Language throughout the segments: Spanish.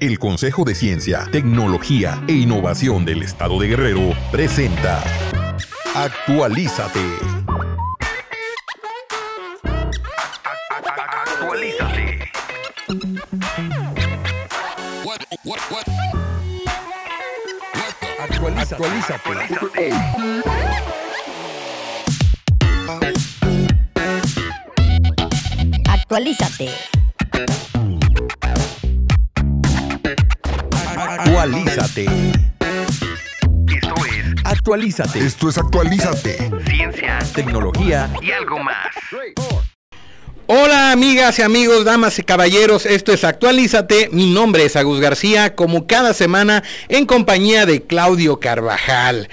El Consejo de Ciencia, Tecnología e Innovación del Estado de Guerrero presenta Actualízate. Actualízate. Actualízate. Actualízate. Actualízate. Esto es Actualízate. Esto es Actualízate. Ciencia, tecnología y algo más. Hola amigas y amigos, damas y caballeros, esto es Actualízate, mi nombre es Agus García, como cada semana en compañía de Claudio Carvajal.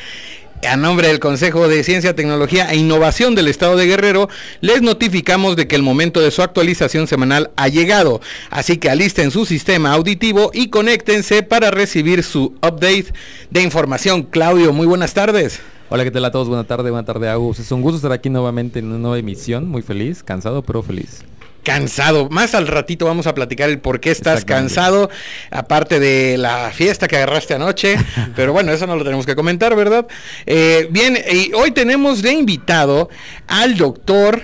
A nombre del Consejo de Ciencia, Tecnología e Innovación del Estado de Guerrero, les notificamos de que el momento de su actualización semanal ha llegado. Así que alisten su sistema auditivo y conéctense para recibir su update de información. Claudio, muy buenas tardes. Hola, ¿qué tal a todos? Buenas tardes, buenas tardes, Agus. Es un gusto estar aquí nuevamente en una nueva emisión. Muy feliz, cansado, pero feliz cansado. Más al ratito vamos a platicar el por qué estás cansado, aparte de la fiesta que agarraste anoche. pero bueno, eso no lo tenemos que comentar, ¿verdad? Eh, bien, y hoy tenemos de invitado al doctor.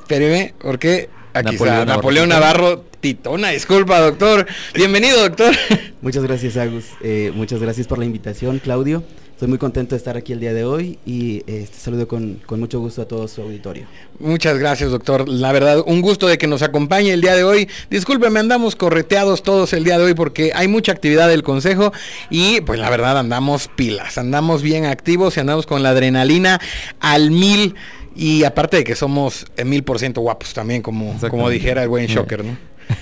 Espéreme, porque aquí Napoleón está Napoleón Navarro. Tito, una disculpa, doctor. Bienvenido, doctor. Muchas gracias, Agus. Eh, muchas gracias por la invitación, Claudio. Estoy muy contento de estar aquí el día de hoy y este, saludo con, mucho gusto a todo su auditorio. Muchas gracias, doctor. La verdad, un gusto de que nos acompañe el día de hoy. Discúlpeme, andamos correteados todos el día de hoy porque hay mucha actividad del Consejo y pues la verdad andamos pilas, andamos bien activos y andamos con la adrenalina al mil. Y aparte de que somos mil por ciento guapos también, como, como dijera el buen Shocker, ¿no?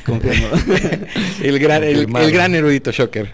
el, gran, el, gran erudito Shocker.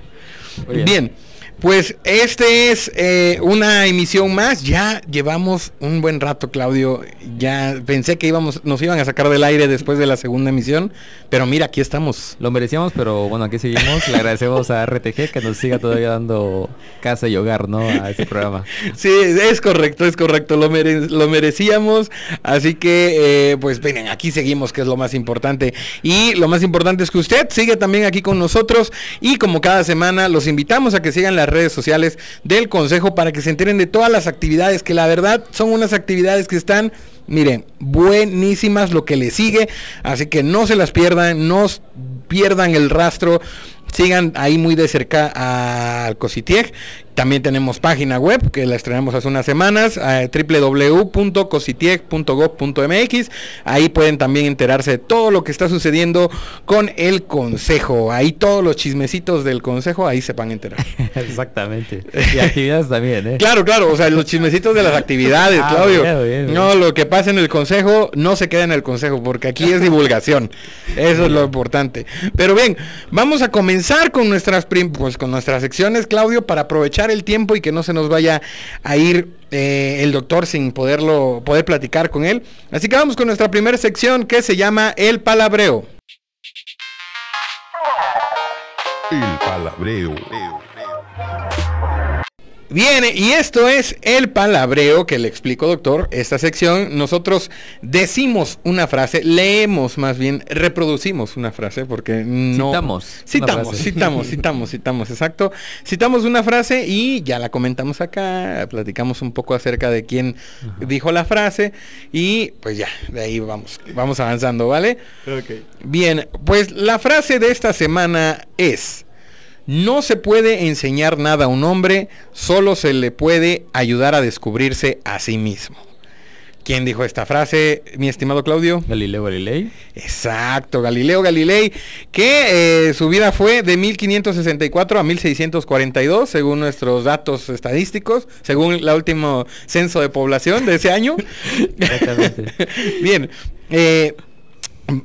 bien. Pues este es eh, una emisión más. Ya llevamos un buen rato, Claudio. Ya pensé que íbamos, nos iban a sacar del aire después de la segunda emisión, pero mira, aquí estamos. Lo merecíamos, pero bueno, aquí seguimos. Le agradecemos a RTG que nos siga todavía dando casa y hogar, ¿no? A este programa. Sí, es correcto, es correcto. Lo, lo merecíamos. Así que, eh, pues vengan, aquí seguimos, que es lo más importante. Y lo más importante es que usted sigue también aquí con nosotros. Y como cada semana, los invitamos a que sigan las redes sociales del Consejo para que se enteren de todas las actividades, que la verdad son unas actividades que están, miren, buenísimas lo que le sigue, así que no se las pierdan, no pierdan el rastro sigan ahí muy de cerca al Cositieg también tenemos página web que la estrenamos hace unas semanas, eh, www.cositiec.gov.mx. Ahí pueden también enterarse de todo lo que está sucediendo con el consejo. Ahí todos los chismecitos del consejo, ahí se van a enterar. Exactamente. Y actividades también, ¿eh? Claro, claro, o sea, los chismecitos de las actividades, ah, Claudio. No, lo que pasa en el consejo no se queda en el consejo, porque aquí es divulgación. Eso es lo importante. Pero bien, vamos a comenzar con nuestras, pues, con nuestras secciones, Claudio, para aprovechar el tiempo y que no se nos vaya a ir eh, el doctor sin poderlo poder platicar con él. Así que vamos con nuestra primera sección que se llama El Palabreo. El Palabreo. Bien, y esto es el palabreo que le explico, doctor. Esta sección, nosotros decimos una frase, leemos más bien, reproducimos una frase, porque no... Citamos. Citamos, citamos, citamos, citamos, exacto. Citamos una frase y ya la comentamos acá, platicamos un poco acerca de quién dijo la frase y pues ya, de ahí vamos, vamos avanzando, ¿vale? Bien, pues la frase de esta semana es... No se puede enseñar nada a un hombre, solo se le puede ayudar a descubrirse a sí mismo. ¿Quién dijo esta frase, mi estimado Claudio? Galileo Galilei. Exacto, Galileo Galilei, que eh, su vida fue de 1564 a 1642, según nuestros datos estadísticos, según el último censo de población de ese año. Exactamente. Bien, eh,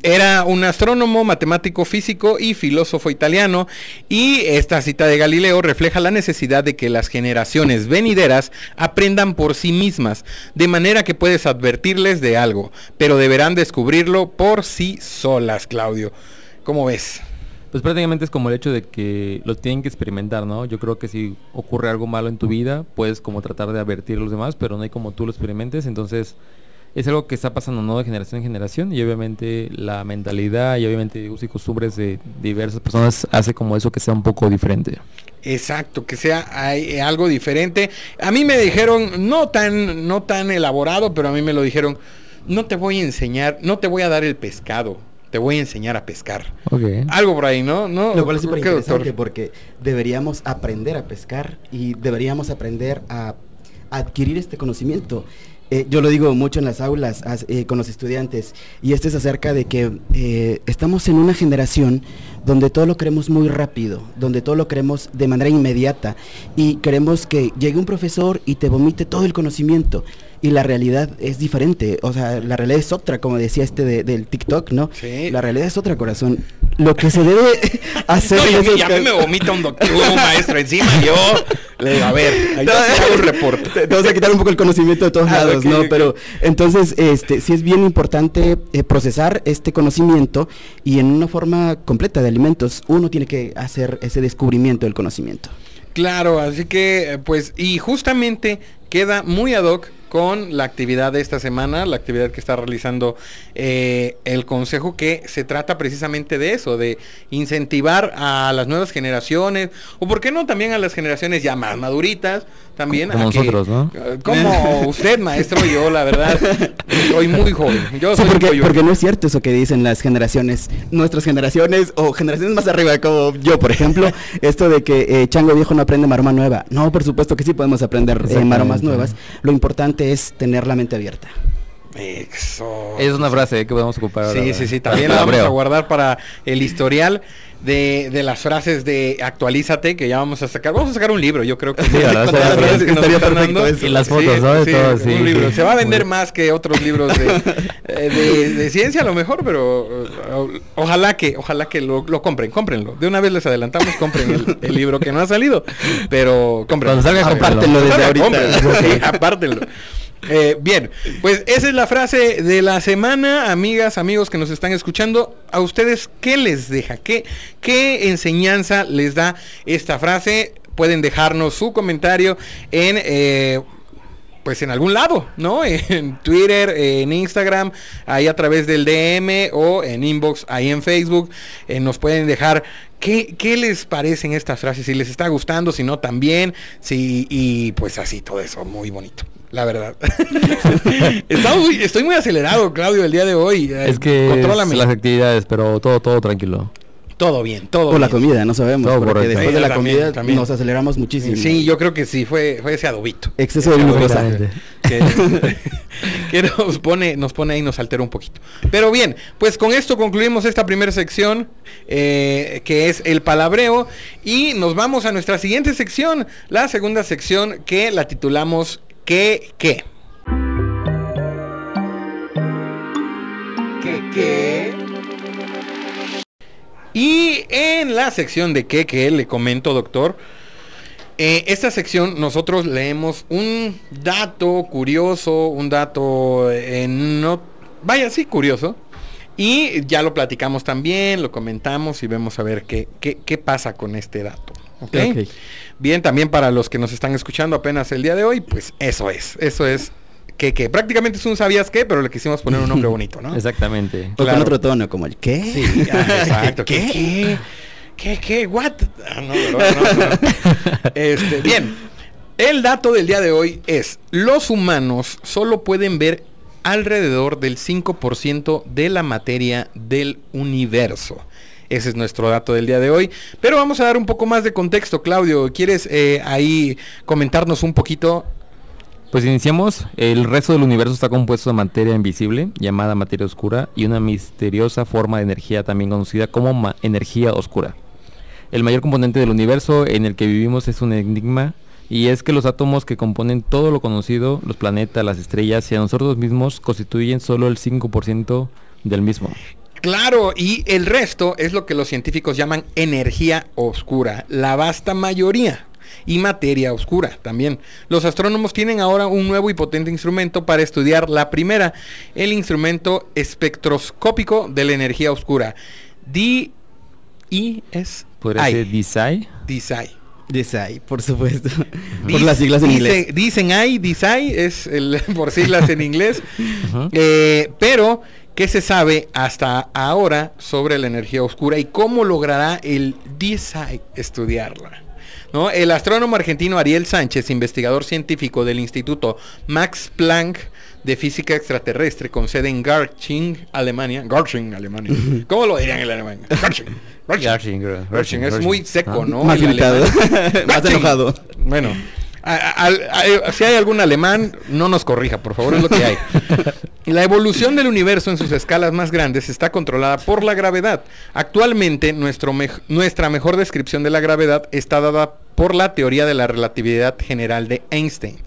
era un astrónomo, matemático físico y filósofo italiano y esta cita de Galileo refleja la necesidad de que las generaciones venideras aprendan por sí mismas, de manera que puedes advertirles de algo, pero deberán descubrirlo por sí solas, Claudio. ¿Cómo ves? Pues prácticamente es como el hecho de que lo tienen que experimentar, ¿no? Yo creo que si ocurre algo malo en tu vida, puedes como tratar de advertir a los demás, pero no hay como tú lo experimentes, entonces es algo que está pasando no de generación en generación y obviamente la mentalidad y obviamente usos y costumbres de diversas personas hace como eso que sea un poco diferente. Exacto, que sea hay, algo diferente. A mí me dijeron, no tan, no tan elaborado, pero a mí me lo dijeron, no te voy a enseñar, no te voy a dar el pescado, te voy a enseñar a pescar. Okay. Algo por ahí, ¿no? ¿No? Lo cual es ¿Qué, súper doctor? interesante porque deberíamos aprender a pescar y deberíamos aprender a adquirir este conocimiento. Eh, yo lo digo mucho en las aulas as- eh, con los estudiantes y esto es acerca de que eh, estamos en una generación donde todo lo queremos muy rápido, donde todo lo queremos de manera inmediata y queremos que llegue un profesor y te vomite todo el conocimiento y la realidad es diferente, o sea, la realidad es otra, como decía este de- del TikTok, ¿no? Sí. La realidad es otra, corazón. Lo que se debe hacer No, a mí, me vomita un doctor, un maestro encima, yo le digo, a ver, ahí No, hago un reporte. Te, vas a quitar un poco el conocimiento de todos Ah, lados, ¿no? Pero entonces, este, sí es bien importante eh, procesar este conocimiento y en una forma completa de alimentos, uno tiene que hacer ese descubrimiento del conocimiento. Claro, así que eh, pues y justamente queda muy ad hoc con la actividad de esta semana, la actividad que está realizando eh, el Consejo, que se trata precisamente de eso, de incentivar a las nuevas generaciones, o por qué no también a las generaciones ya más maduritas, también Como a que- nosotros, ¿no? eh, como usted, maestro, yo la verdad, soy muy joven. Yo Sí, soy porque, porque no es cierto eso que dicen las generaciones, nuestras generaciones o generaciones más arriba, como yo, por ejemplo, esto de que eh, chango viejo no aprende maroma nueva. No, por supuesto que sí podemos aprender eh, maromas nuevas. Lo importante es tener la mente abierta. Es una frase eh, que podemos ocupar. Sí, sí, sí, también la vamos a guardar para el historial de, de las frases de actualízate que ya vamos a sacar. Vamos a sacar un libro, yo creo que Sí, que nos estaría están perfecto dando. eso. Y las fotos, ¿no? De todo, sí, un libro. Se va a vender Muy- más que otros libros de, eh, de, de ciencia a lo mejor, pero eh, ojalá que, ojalá que lo, lo compren, cómprenlo. De una vez les adelantamos, compren el, el libro que no ha salido, pero compren. Cuando salga, Apártenlo desde ahorita. Sí, apártenlo. Eh, bien, pues esa es la frase de la semana, amigas, amigos que nos están escuchando. ¿A ustedes qué les deja? ¿Qué, qué enseñanza les da esta frase? Pueden dejarnos su comentario en... eh, pues en algún lado, ¿no? En Twitter, en Instagram, ahí a través del DM o en inbox, ahí en Facebook. Eh, nos pueden dejar qué, qué les parecen estas frases, si les está gustando, si no también, si, y pues así todo eso, muy bonito. La verdad. Muy- estoy muy acelerado, Claudio, el día de hoy. Eh, Es que Contrólame. las actividades, pero todo, todo tranquilo. Todo bien, todo O la comida, no sabemos. Todo porque correcto. después Sí, de la también, comida también. nos aceleramos muchísimo. Sí, yo creo que sí, fue, fue ese adobito. Exceso de glucosa. Que, que nos pone nos pone ahí nos altera un poquito pero bien pues con esto concluimos esta primera sección eh, que es el palabreo y nos vamos a nuestra siguiente sección la segunda sección que la titulamos qué qué qué qué y en la sección de qué qué le comento doctor eh, esta sección nosotros leemos un dato curioso, un dato eh, no, vaya, sí, curioso. Y ya lo platicamos también, lo comentamos y vemos a ver qué, qué, qué pasa con este dato. ¿Ok? Ok. Bien, también para los que nos están escuchando apenas el día de hoy, pues eso es, eso es que, que prácticamente es un sabías qué, pero le quisimos poner un nombre bonito, ¿no? Exactamente. O Claro. con otro tono, como el ¿qué? Sí, ah, exacto. ¿Qué? ¿Qué? ¿Qué? ¿Qué? ¿What? Ah, no, ¿verdad? No, no. Este, bien. El dato del día de hoy es, los humanos solo pueden ver alrededor del 5% de la materia del universo. Ese es nuestro dato del día de hoy. Pero vamos a dar un poco más de contexto, Claudio. ¿Quieres eh, ahí comentarnos un poquito? Pues iniciamos. El resto del universo está compuesto de materia invisible, llamada materia oscura, y una misteriosa forma de energía también conocida como energía oscura. El mayor componente del universo en el que vivimos es un enigma, y es que los átomos que componen todo lo conocido, los planetas, las estrellas y a nosotros mismos, constituyen solo el 5% del mismo. Claro, y el resto es lo que los científicos llaman energía oscura, la vasta mayoría. Y materia oscura también. Los astrónomos tienen ahora un nuevo y potente instrumento para estudiar la primera, el instrumento espectroscópico de la energía oscura. DIS. Podría ser DSI. DSI. DISAI, por supuesto. por las siglas en inglés. Dicen ahí, DISAI es el, por siglas en inglés. Eh, pero, ¿qué se sabe hasta ahora sobre la energía oscura y cómo logrará el DISAI estudiarla? ¿No? El astrónomo argentino Ariel Sánchez, investigador científico del Instituto Max Planck de Física Extraterrestre con sede en Garching, Alemania. Garching, Alemania. ¿Cómo lo dirían en Alemania? Garching. Garching. Garching. Es muy seco, ¿no? Más limitado. Más enojado. Bueno. Si hay algún alemán, no nos corrija, por favor, es lo que hay. La evolución del universo en sus escalas más grandes está controlada por la gravedad. Actualmente, nuestro nuestra mejor descripción de la gravedad está dada por la teoría de la relatividad general de Einstein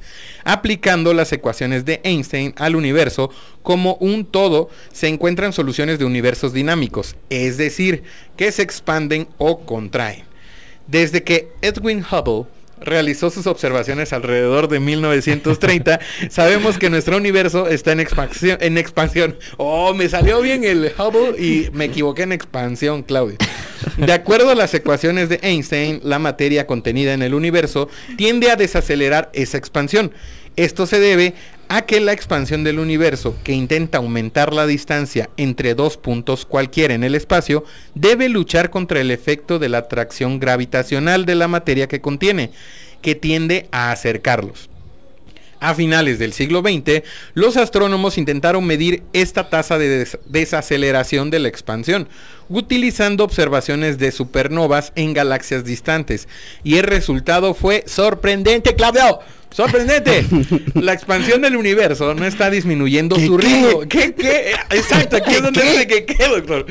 aplicando las ecuaciones de Einstein al universo como un todo, se encuentran soluciones de universos dinámicos, es decir, que se expanden o contraen. Desde que Edwin Hubble realizó sus observaciones alrededor de 1930, sabemos que nuestro universo está en expansión, en expansión. Oh, me salió bien el Hubble y me equivoqué en expansión, Claudio. De acuerdo a las ecuaciones de Einstein, la materia contenida en el universo tiende a desacelerar esa expansión. Esto se debe a que la expansión del universo, que intenta aumentar la distancia entre dos puntos cualquiera en el espacio, debe luchar contra el efecto de la atracción gravitacional de la materia que contiene, que tiende a acercarlos. A finales del siglo XX, los astrónomos intentaron medir esta tasa de desaceleración de la expansión, utilizando observaciones de supernovas en galaxias distantes, y el resultado fue sorprendente, Claudio. Sorprendente. La expansión del universo no está disminuyendo su ritmo. ¿Qué? ¿Qué? Exacto, aquí es donde dice que qué, doctor.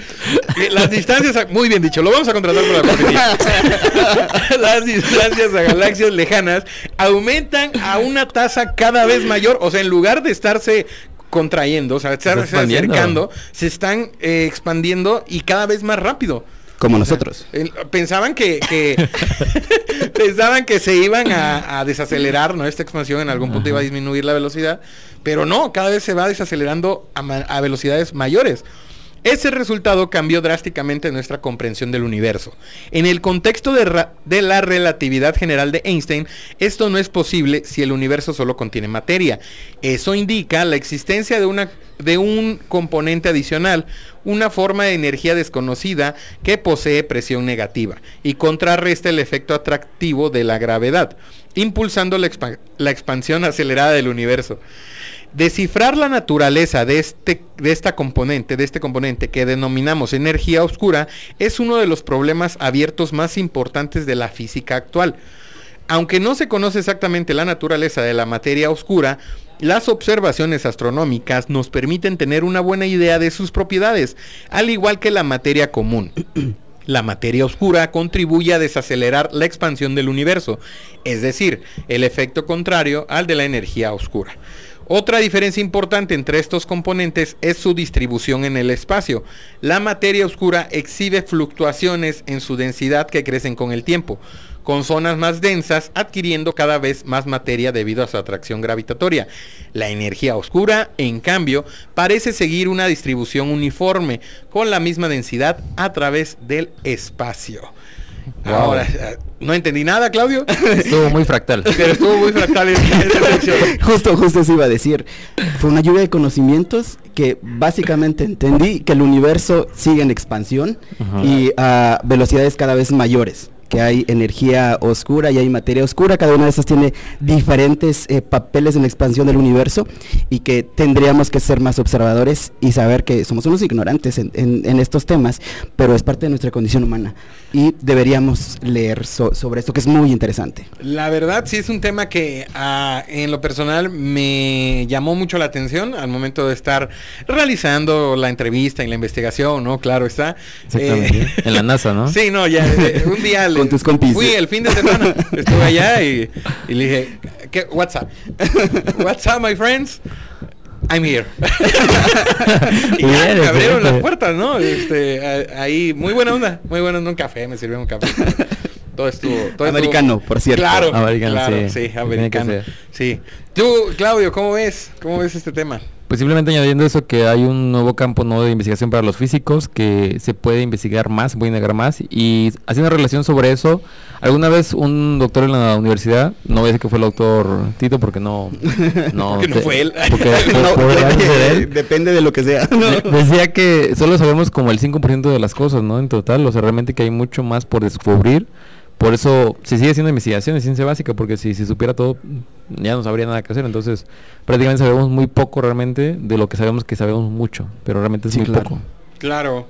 Las distancias, muy bien dicho, lo vamos a contratar por la Las distancias a galaxias lejanas aumentan a una tasa cada vez mayor. O sea, en lugar de estarse contrayendo, o sea, estarse acercando, se están eh, expandiendo y cada vez más rápido. Como nosotros. pensaban que, pensaban que se iban a, desacelerar, ¿no? Esta expansión en algún punto iba a disminuir la velocidad, pero no, cada vez se va desacelerando a velocidades mayores. Ese resultado cambió drásticamente nuestra comprensión del universo. En el contexto de, la relatividad general de Einstein, esto no es posible si el universo solo contiene materia. Eso indica la existencia de, un componente adicional, una forma de energía desconocida que posee presión negativa y contrarresta el efecto atractivo de la gravedad, impulsando la expansión acelerada del universo. Descifrar la naturaleza de, este, de esta componente, de este componente que denominamos energía oscura, es uno de los problemas abiertos más importantes de la física actual. Aunque no se conoce exactamente la naturaleza de la materia oscura, las observaciones astronómicas nos permiten tener una buena idea de sus propiedades, al igual que la materia común. La materia oscura contribuye a desacelerar la expansión del universo, es decir, el efecto contrario al de la energía oscura. Otra diferencia importante entre estos componentes es su distribución en el espacio. La materia oscura exhibe fluctuaciones en su densidad que crecen con el tiempo, con zonas más densas adquiriendo cada vez más materia debido a su atracción gravitatoria. La energía oscura, en cambio, parece seguir una distribución uniforme, con la misma densidad a través del espacio. Ahora, eh, no entendí nada, Claudio. Estuvo muy fractal. Pero estuvo muy fractal Justo, justo eso iba a decir. Fue una lluvia de conocimientos que básicamente entendí que el universo sigue en expansión y a velocidades cada vez mayores que hay energía oscura y hay materia oscura, cada una de esas tiene diferentes eh, papeles en la expansión del universo y que tendríamos que ser más observadores y saber que somos unos ignorantes en, estos temas, pero es parte de nuestra condición humana y deberíamos leer sobre esto que es muy interesante. La verdad sí es un tema que ah, en lo personal me llamó mucho la atención al momento de estar realizando la entrevista y la investigación, ¿no? Claro está. Eh, en la NASA, ¿no? Sí, no, ya eh, un día con tus compis. Fui el fin de semana, estuve allá y, le dije, ¿qué, what's up? what's up, my friends? I'm here. y ya, me abrieron las puertas, ¿no? Este, ahí, muy buena onda, muy buena onda, un café, me sirvió un café. Todo estuvo... Todo americano, por cierto. Claro, americano, claro, sí, americano. Sí. Tú, Claudio, ¿cómo ves? ¿Cómo ves este tema? Pues simplemente añadiendo eso que hay un nuevo campo nuevo de investigación para los físicos que se puede investigar más, puede negar más y haciendo relación sobre eso, alguna vez un doctor en la universidad, no voy a decir que fue el doctor Tito porque no no, porque no fue él. Porque él. Depende de lo que sea. Decía que solo sabemos como el 5% de las cosas, ¿no? En total, o sea, realmente que hay mucho más por descubrir por eso se sigue haciendo investigación de ciencia básica, porque si se supiera todo, ya no sabría nada que hacer. Entonces, prácticamente sabemos muy poco realmente de lo que sabemos que sabemos mucho, pero realmente es muy poco. Claro.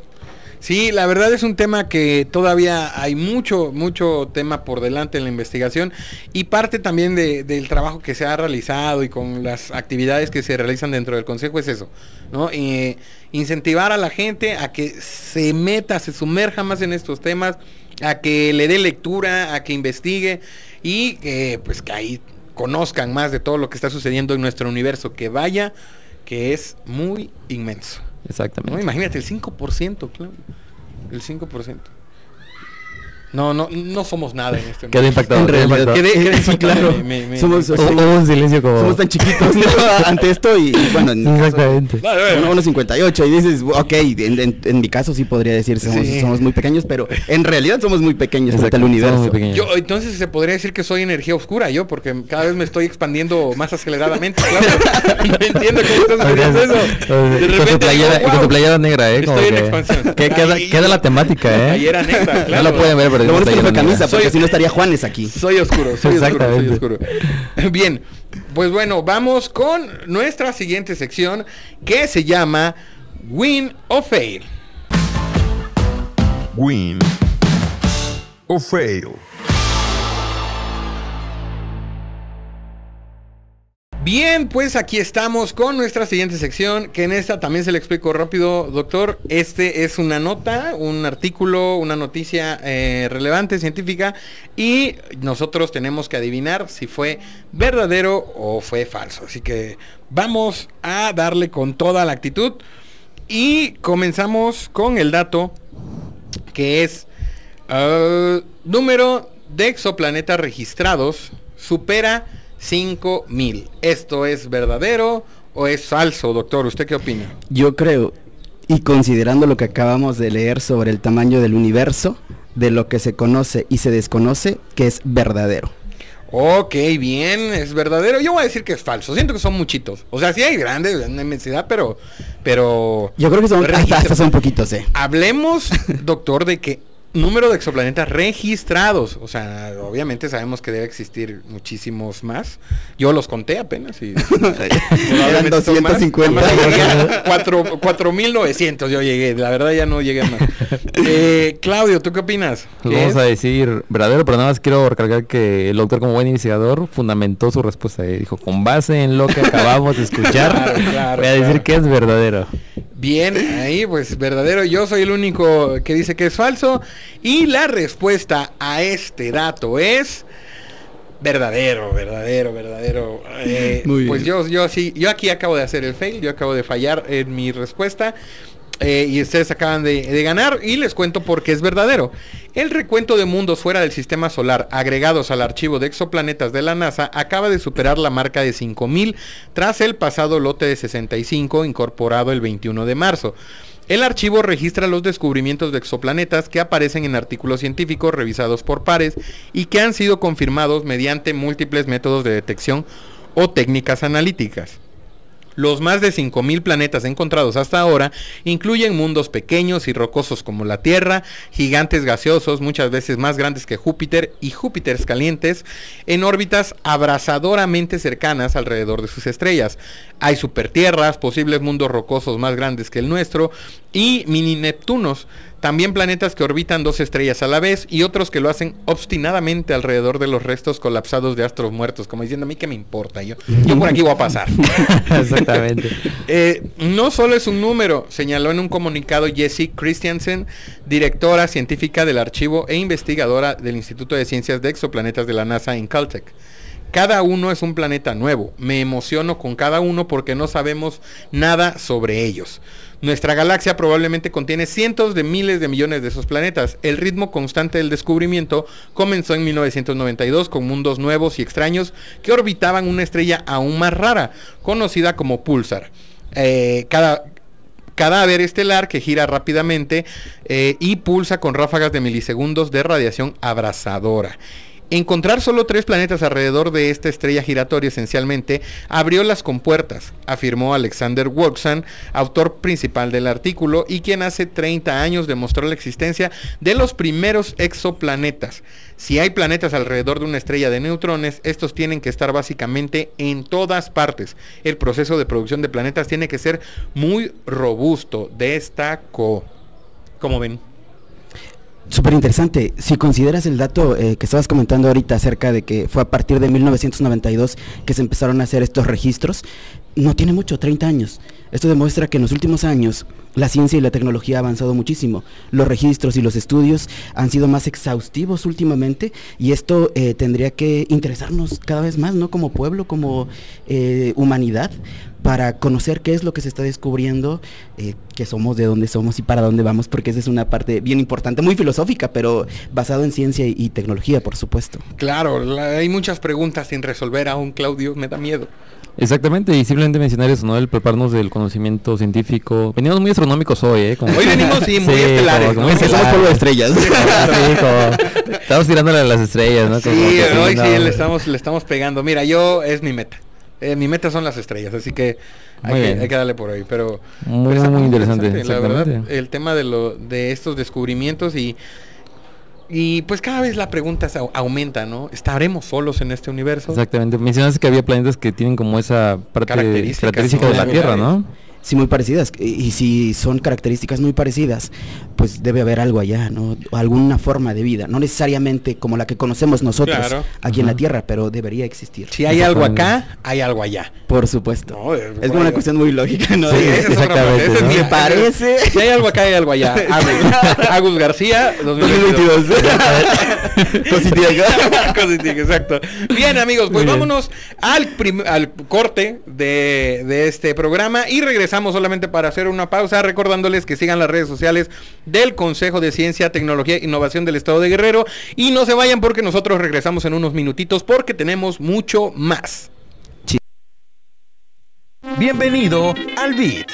Sí, la verdad es un tema que todavía hay mucho, mucho tema por delante en la investigación y parte también del trabajo que se ha realizado y con las actividades que se realizan dentro del Consejo es eso, ¿no? incentivar a la gente a que se meta, se sumerja más en estos temas, a que le dé lectura, a que investigue y que pues que ahí conozcan más de todo lo que está sucediendo en nuestro universo, que vaya, que es muy inmenso. Exactamente. Imagínate, el 5%, claro. El 5%. No, no, no somos nada en este Queda impactado. En realidad, quedé, claro. somos, un silencio como... Somos tan chiquitos ante esto y, bueno, Exactamente. unos 58 y dices, ok, en, mi caso sí podría decir somos, somos muy pequeños, pero en realidad somos muy pequeños frente al universo. Yo, entonces se podría decir que soy energía oscura yo, porque cada vez me estoy expandiendo más aceleradamente. Claro. no entiendo cómo estás eso. De repente, con, tu playera, con tu playera negra, ¿eh? Estoy en expansión. queda, queda, la temática, ¿eh? Playera negra, claro. No lo pueden ver, lo bueno es que camisa, porque si no estaría Juanes aquí. Soy oscuro, soy oscuro, soy oscuro. Bien, pues bueno, vamos con nuestra siguiente sección que se llama Win o Fail. Win o Fail. Bien, pues aquí estamos con nuestra siguiente sección, que en esta también se le explico rápido, doctor. Este es una nota, un artículo, una noticia eh, relevante, científica, y nosotros tenemos que adivinar si fue verdadero o fue falso. Así que vamos a darle con toda la actitud y comenzamos con el dato que es uh, número de exoplanetas registrados supera 5000. ¿Esto es verdadero o es falso, doctor? ¿Usted qué opina? Yo creo, y considerando lo que acabamos de leer sobre el tamaño del universo, de lo que se conoce y se desconoce, que es verdadero. Ok, bien, es verdadero. Yo voy a decir que es falso. Siento que son muchitos. O sea, sí hay grandes, una inmensidad, pero, pero. Yo creo que son hasta, son poquitos, eh. Hablemos, doctor, de que número de exoplanetas registrados. O sea, obviamente sabemos que debe existir muchísimos más. Yo los conté apenas y... Eran 250. 4.900 yo llegué. La verdad ya no llegué más. Eh, Claudio, ¿tú qué opinas? Vamos a decir verdadero, pero nada más quiero recalcar que el doctor como buen iniciador fundamentó su respuesta. Dijo, con base en lo que acabamos de escuchar, voy a decir que es verdadero. Bien, ahí pues verdadero. Yo soy el único que dice que es falso. Y la respuesta a este dato es verdadero, verdadero, verdadero. Eh, pues yo, yo sí, yo aquí acabo de hacer el fail, yo acabo de fallar en mi respuesta. Eh, y ustedes acaban de, ganar y les cuento por qué es verdadero. El recuento de mundos fuera del sistema solar agregados al archivo de exoplanetas de la NASA acaba de superar la marca de 5000 tras el pasado lote de 65 incorporado el 21 de marzo. El archivo registra los descubrimientos de exoplanetas que aparecen en artículos científicos revisados por pares y que han sido confirmados mediante múltiples métodos de detección o técnicas analíticas. Los más de 5.000 planetas encontrados hasta ahora incluyen mundos pequeños y rocosos como la Tierra, gigantes gaseosos muchas veces más grandes que Júpiter y Júpiteres calientes en órbitas abrasadoramente cercanas alrededor de sus estrellas. Hay supertierras, posibles mundos rocosos más grandes que el nuestro y mini Neptunos también planetas que orbitan dos estrellas a la vez y otros que lo hacen obstinadamente alrededor de los restos colapsados de astros muertos, como diciendo a mí que me importa, yo, yo por aquí voy a pasar. Exactamente. Eh, no solo es un número, señaló en un comunicado Jessie Christiansen, directora científica del archivo e investigadora del Instituto de Ciencias de Exoplanetas de la NASA en Caltech. Cada uno es un planeta nuevo. Me emociono con cada uno porque no sabemos nada sobre ellos. Nuestra galaxia probablemente contiene cientos de miles de millones de esos planetas. El ritmo constante del descubrimiento comenzó en 1992 con mundos nuevos y extraños que orbitaban una estrella aún más rara, conocida como Pulsar. eh, cada cadáver estelar que gira rápidamente eh, y pulsa con ráfagas de milisegundos de radiación abrasadora. Encontrar solo tres planetas alrededor de esta estrella giratoria esencialmente abrió las compuertas, afirmó Alexander Wolfson, autor principal del artículo y quien hace 30 años demostró la existencia de los primeros exoplanetas. Si hay planetas alrededor de una estrella de neutrones, estos tienen que estar básicamente en todas partes. El proceso de producción de planetas tiene que ser muy robusto, destacó. ¿Cómo ven? Súper interesante. Si consideras el dato eh, que estabas comentando ahorita acerca de que fue a partir de 1992 que se empezaron a hacer estos registros, no tiene mucho, 30 años. Esto demuestra que en los últimos años la ciencia y la tecnología ha avanzado muchísimo. Los registros y los estudios han sido más exhaustivos últimamente y esto eh, tendría que interesarnos cada vez más, ¿no? Como pueblo, como eh, humanidad, para conocer qué es lo que se está descubriendo, eh, qué somos, de dónde somos y para dónde vamos, porque esa es una parte bien importante, muy filosófica, pero basado en ciencia y, tecnología, por supuesto. Claro, hay muchas preguntas sin resolver aún, Claudio, me da miedo. Exactamente, y simplemente mencionar eso, ¿no? El prepararnos del conocimiento científico. Venimos muy astronómicos hoy, ¿eh? hoy venimos, sí, muy estelares. Como, Somos polvo de estrellas. estamos tirándole a las estrellas, ¿no? sí, hoy sí le estamos, le estamos pegando. Mira, yo, es mi meta. Eh, mi meta son las estrellas, así que hay, que darle por ahí. Pero muy, muy interesante. La verdad, el tema de, lo, de estos descubrimientos y, y pues cada vez la pregunta aumenta, ¿no? ¿Estaremos solos en este universo? Exactamente. Mencionaste que había planetas que tienen como esa parte característica, de la Tierra, ¿no? Sí muy parecidas. Y, si son características muy parecidas, pues debe haber algo allá, ¿no? Alguna forma de vida, no necesariamente como la que conocemos nosotros aquí en la Tierra, pero debería existir. Si hay algo acá, hay algo allá. Por supuesto. es como una cuestión muy lógica, ¿no? Sí, exactamente. Me parece. Si hay algo acá, hay algo allá. Agus, García, 2022. exacto. Bien, amigos, pues vámonos al, al corte de, de este programa y regresamos solamente para hacer una pausa, recordándoles que sigan las redes sociales del Consejo de Ciencia, Tecnología e Innovación del Estado de Guerrero. Y no se vayan porque nosotros regresamos en unos minutitos porque tenemos mucho más. Bienvenido al BIT.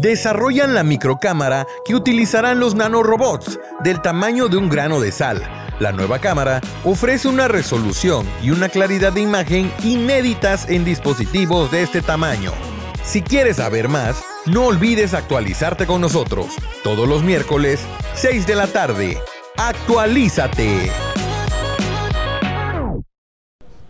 Desarrollan la microcámara que utilizarán los nanorobots del tamaño de un grano de sal. La nueva cámara ofrece una resolución y una claridad de imagen inéditas en dispositivos de este tamaño si quieres saber más, no olvides actualizarte con nosotros todos los miércoles, 6 de la tarde. Actualízate.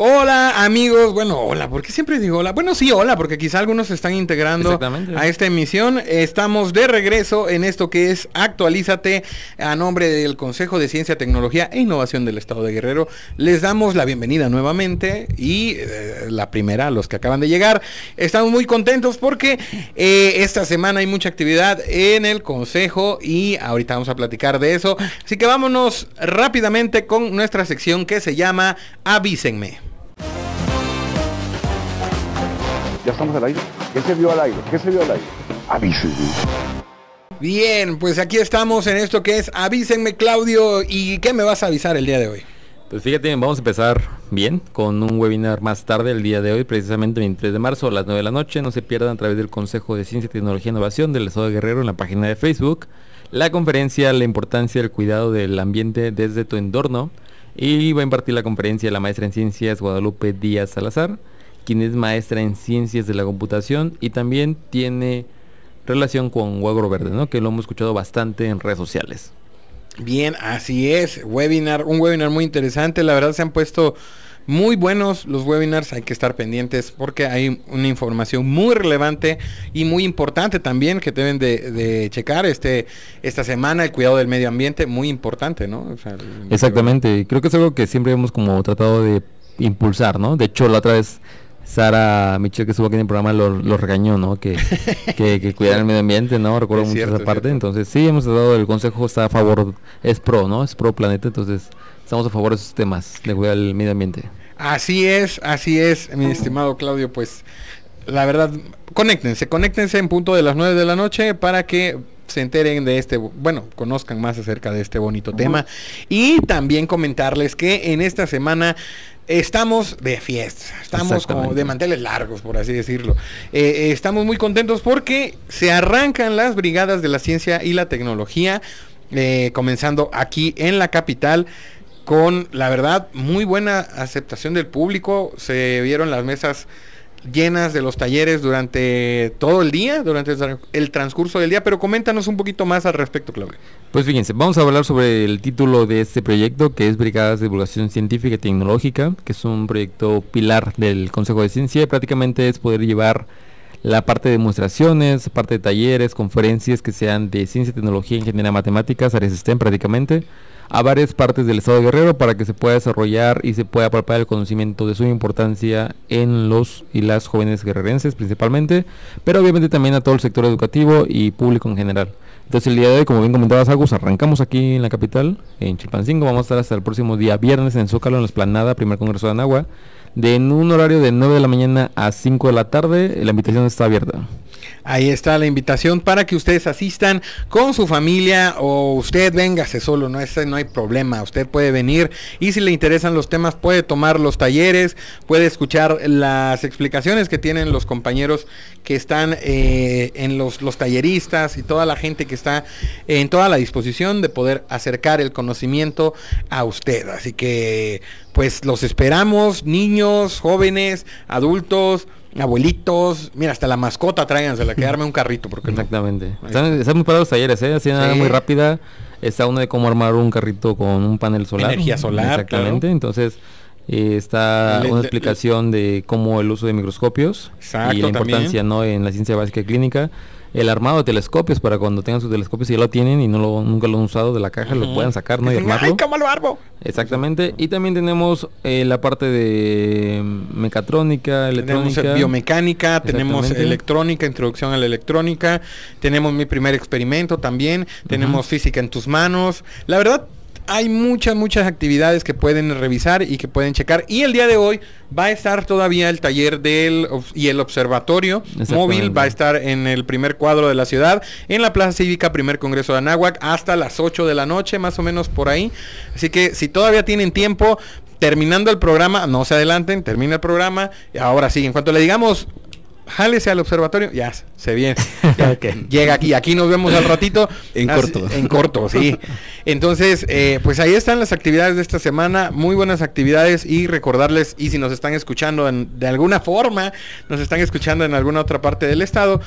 Hola amigos, bueno, hola, ¿por qué siempre digo hola? Bueno, sí, hola, porque quizá algunos se están integrando a esta emisión. Estamos de regreso en esto que es Actualízate a nombre del Consejo de Ciencia, Tecnología e Innovación del Estado de Guerrero. Les damos la bienvenida nuevamente y eh, la primera a los que acaban de llegar. Estamos muy contentos porque eh, esta semana hay mucha actividad en el Consejo y ahorita vamos a platicar de eso. Así que vámonos rápidamente con nuestra sección que se llama Avísenme. Ya estamos al aire. ¿Qué se vio al aire? ¿Qué se vio al aire? Avísenme. Bien, pues aquí estamos en esto que es Avísenme Claudio. ¿Y qué me vas a avisar el día de hoy? Pues fíjate, vamos a empezar bien con un webinar más tarde el día de hoy, precisamente el 23 de marzo a las 9 de la noche. No se pierdan a través del Consejo de Ciencia, Tecnología e Innovación del Estado de Guerrero en la página de Facebook. La conferencia La importancia del cuidado del ambiente desde tu entorno. Y va a impartir la conferencia la maestra en ciencias Guadalupe Díaz Salazar quien es maestra en ciencias de la computación y también tiene relación con Huevo Verde, ¿no? Que lo hemos escuchado bastante en redes sociales. Bien, así es, webinar, un webinar muy interesante, la verdad se han puesto muy buenos los webinars, hay que estar pendientes porque hay una información muy relevante y muy importante también que deben de, checar este esta semana, el cuidado del medio ambiente, muy importante, ¿no? Exactamente, creo que es algo que siempre hemos como tratado de impulsar, ¿no? De hecho, la otra vez Sara Michel que estuvo aquí en el programa lo, regañó, ¿no? Que, que, cuidar el medio ambiente, ¿no? Recuerdo mucho esa parte. Entonces, sí, hemos dado el consejo, está a favor, es pro, ¿no? Es pro planeta, entonces estamos a favor de esos temas de cuidar el medio ambiente. Así es, así es, mi estimado Claudio, pues la verdad, conéctense, conéctense en punto de las 9 de la noche para que se enteren de este, bueno, conozcan más acerca de este bonito tema. Y también comentarles que en esta semana estamos de fiesta, estamos como de manteles largos, por así decirlo. Eh, eh, estamos muy contentos porque se arrancan las brigadas de la ciencia y la tecnología, eh, comenzando aquí en la capital con, la verdad, muy buena aceptación del público. Se vieron las mesas llenas de los talleres durante todo el día, durante el tra- el transcurso del día, pero coméntanos un poquito más al respecto, Claudio. Pues fíjense, vamos a hablar sobre el título de este proyecto, que es Brigadas de Divulgación Científica y Tecnológica, que es un proyecto pilar del Consejo de Ciencia y prácticamente es poder llevar la parte de demostraciones, parte de talleres, conferencias que sean de ciencia, tecnología, ingeniería, matemáticas, áreas STEM prácticamente, a varias partes del estado de Guerrero para que se pueda desarrollar y se pueda palpar el conocimiento de su importancia en los y las jóvenes guerrerenses principalmente, pero obviamente también a todo el sector educativo y público en general. Entonces el día de hoy, como bien comentabas Agus, arrancamos aquí en la capital, en Chilpancingo, vamos a estar hasta el próximo día viernes en Zócalo, en la esplanada, primer congreso de Anagua, de en un horario de 9 de la mañana a 5 de la tarde, la invitación está abierta. Ahí está la invitación para que ustedes asistan con su familia o usted véngase solo, no, es, no hay problema, usted puede venir y si le interesan los temas puede tomar los talleres, puede escuchar las explicaciones que tienen los compañeros que están eh, en los, los talleristas y toda la gente que está en toda la disposición de poder acercar el conocimiento a usted. Así que pues los esperamos, niños, jóvenes, adultos abuelitos, mira, hasta la mascota tráigansela, que arme un carrito, porque no. Exactamente. Están, están muy parados los talleres, ¿eh? Así nada Sí. muy rápida. Está uno de cómo armar un carrito con un panel solar. Energía solar, Exactamente. claro. Entonces, eh, está Le- una le- explicación de cómo el uso de microscopios Exacto, y la también. importancia ¿no? en la ciencia básica y clínica. El armado de telescopios para cuando tengan sus telescopios y ya lo tienen y no lo, nunca lo han usado de la caja, lo puedan sacar ¿no? y armarlo. ¡Ay, cómo lo armo! Exactamente. Y también tenemos eh, la parte de mecatrónica, Tenemos electrónica. biomecánica, tenemos electrónica, introducción a la electrónica, tenemos mi primer experimento también, tenemos física en tus manos. La verdad, hay muchas, muchas actividades que pueden revisar y que pueden checar. Y el día de hoy va a estar todavía el taller del y el observatorio móvil. Va a estar en el primer cuadro de la ciudad, en la Plaza Cívica, primer Congreso de Anáhuac, hasta las 8 de la noche, más o menos por ahí. Así que si todavía tienen tiempo, terminando el programa, no se adelanten, termina el programa. Y ahora sí, en cuanto le digamos, jálese al observatorio, ya se viene. Ya. Llega aquí, aquí nos vemos al ratito. En corto. En corto, sí. Entonces, eh, pues ahí están las actividades de esta semana, muy buenas actividades y recordarles, y si nos están escuchando en- de alguna forma, nos están escuchando en alguna otra parte del estado,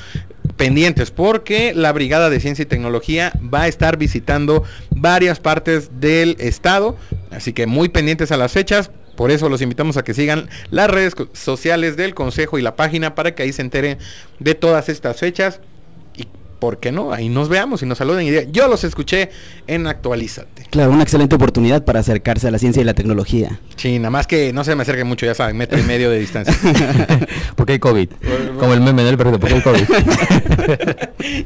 pendientes, porque la Brigada de Ciencia y Tecnología va a estar visitando varias partes del estado, así que muy pendientes a las fechas. Por eso los invitamos a que sigan las redes sociales del Consejo y la página para que ahí se enteren de todas estas fechas. Y por qué no, ahí nos veamos y nos saluden y yo los escuché en Actualízate. Claro, una excelente oportunidad para acercarse a la ciencia y la tecnología. Sí, nada más que no se me acerque mucho, ya saben, metro y medio de distancia. Porque hay COVID. Como el meme del perrito, porque hay COVID.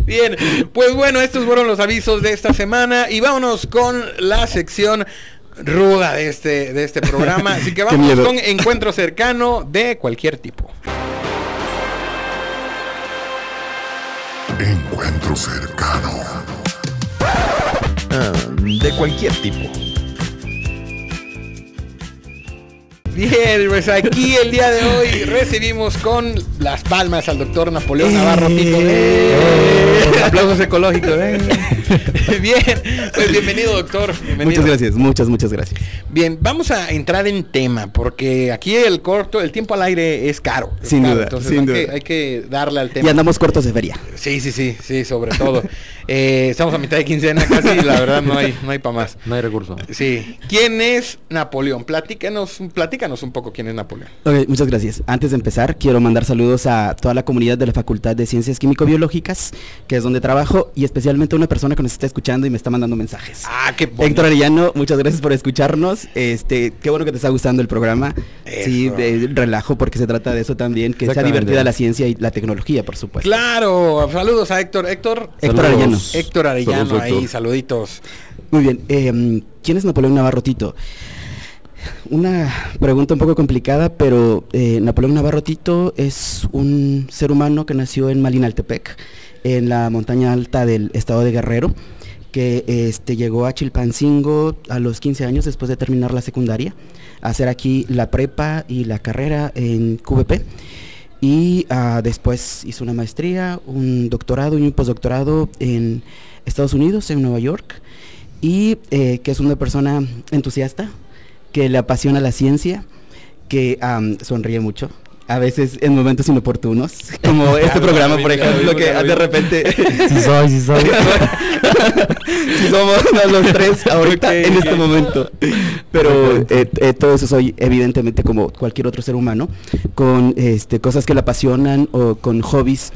Bien, pues bueno, estos fueron los avisos de esta semana y vámonos con la sección ruda de este, de este programa. Así que vamos con encuentro cercano de cualquier tipo. Encuentro cercano. Ah, de cualquier tipo. Bien, pues aquí el día de hoy recibimos con las palmas al doctor Napoleón Navarro Tito. Eh. ¡Eh! Aplausos ecológicos. Bien, pues bienvenido doctor. Bienvenido. Muchas gracias, muchas, muchas gracias. Bien, vamos a entrar en tema porque aquí el corto, el tiempo al aire es caro. es Sin caro, duda, Entonces sin hay, duda. Que, hay que darle al Y tema. andamos cortos de feria. Sí, sí, sí, sí, sobre todo. Eh, estamos a mitad de quincena casi y la verdad no hay, no hay para más. No hay recurso. Sí. ¿Quién es Napoleón? Platícanos, platícanos un poco quién es Napoleón. Muchas gracias. Antes de empezar, quiero mandar saludos a toda la comunidad de la Facultad de Ciencias Químico-Biológicas, que es donde trabajo, y especialmente a una persona que nos está escuchando y me está mandando mensajes. Ah, qué bonito. Héctor Arellano, muchas gracias por escucharnos. Este, qué bueno que te está gustando el programa. Sí, relajo porque se trata de eso también, que sea divertida la ciencia y la tecnología, por supuesto. Claro, saludos a Héctor. Héctor. Héctor Saludos. Arellano. Héctor Arellano Saludos, ahí, Héctor. saluditos. Muy bien. em, ¿Quién es Napoleón Navarro Tito? Una pregunta un poco complicada, pero eh, Napoleón Navarro Tito es un ser humano que nació en Malinaltepec, en la montaña alta del estado de Guerrero, que este, llegó a Chilpancingo a los 15 años después de terminar la secundaria, a hacer aquí la prepa y la carrera en QVP. Y ah, después hizo una maestría, un doctorado y un postdoctorado en Estados Unidos, en Nueva York, y eh, que es una persona entusiasta, que le apasiona la ciencia, que am, sonríe mucho. A veces en momentos inoportunos, como este programa, por ejemplo, que de repente Sí soy, sí soy. si somos los tres ahorita en este momento. Pero eh, eh, todo eso soy evidentemente como cualquier otro ser humano, con este, cosas que le apasionan o con hobbies